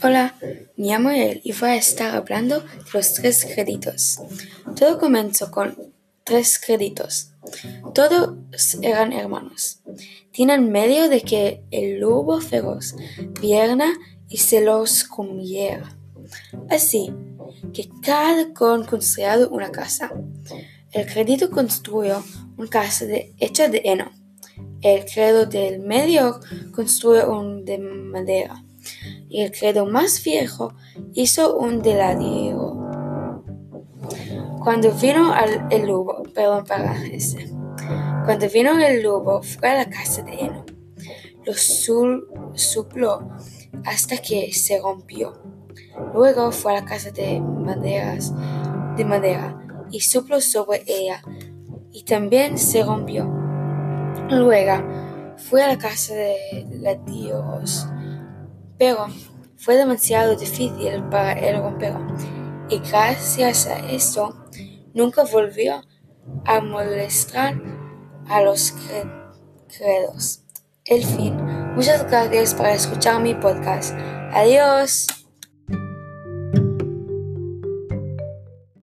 Hola, me llamo él y voy a estar hablando de los tres créditos. Todo comenzó con tres créditos. Todos eran hermanos. Tienen miedo de que el lobo feroz viera y se los comiera. Así que cada con construyó una casa. El crédito construyó una casa de, hecha de heno. El credo del medio construyó un de madera y el credo más viejo hizo un deladío. Cuando vino el lobo, perdón para ese. Cuando vino el lobo fue a la casa de heno. Lo supló hasta que se rompió. Luego fue a la casa de maderas de madera y supló sobre ella y también se rompió. Luego fue a la casa de ladrillos pero fue demasiado difícil para él romperlo, y gracias a esto nunca volvió a molestar a los credos. El fin. Muchas gracias por escuchar mi podcast. Adiós.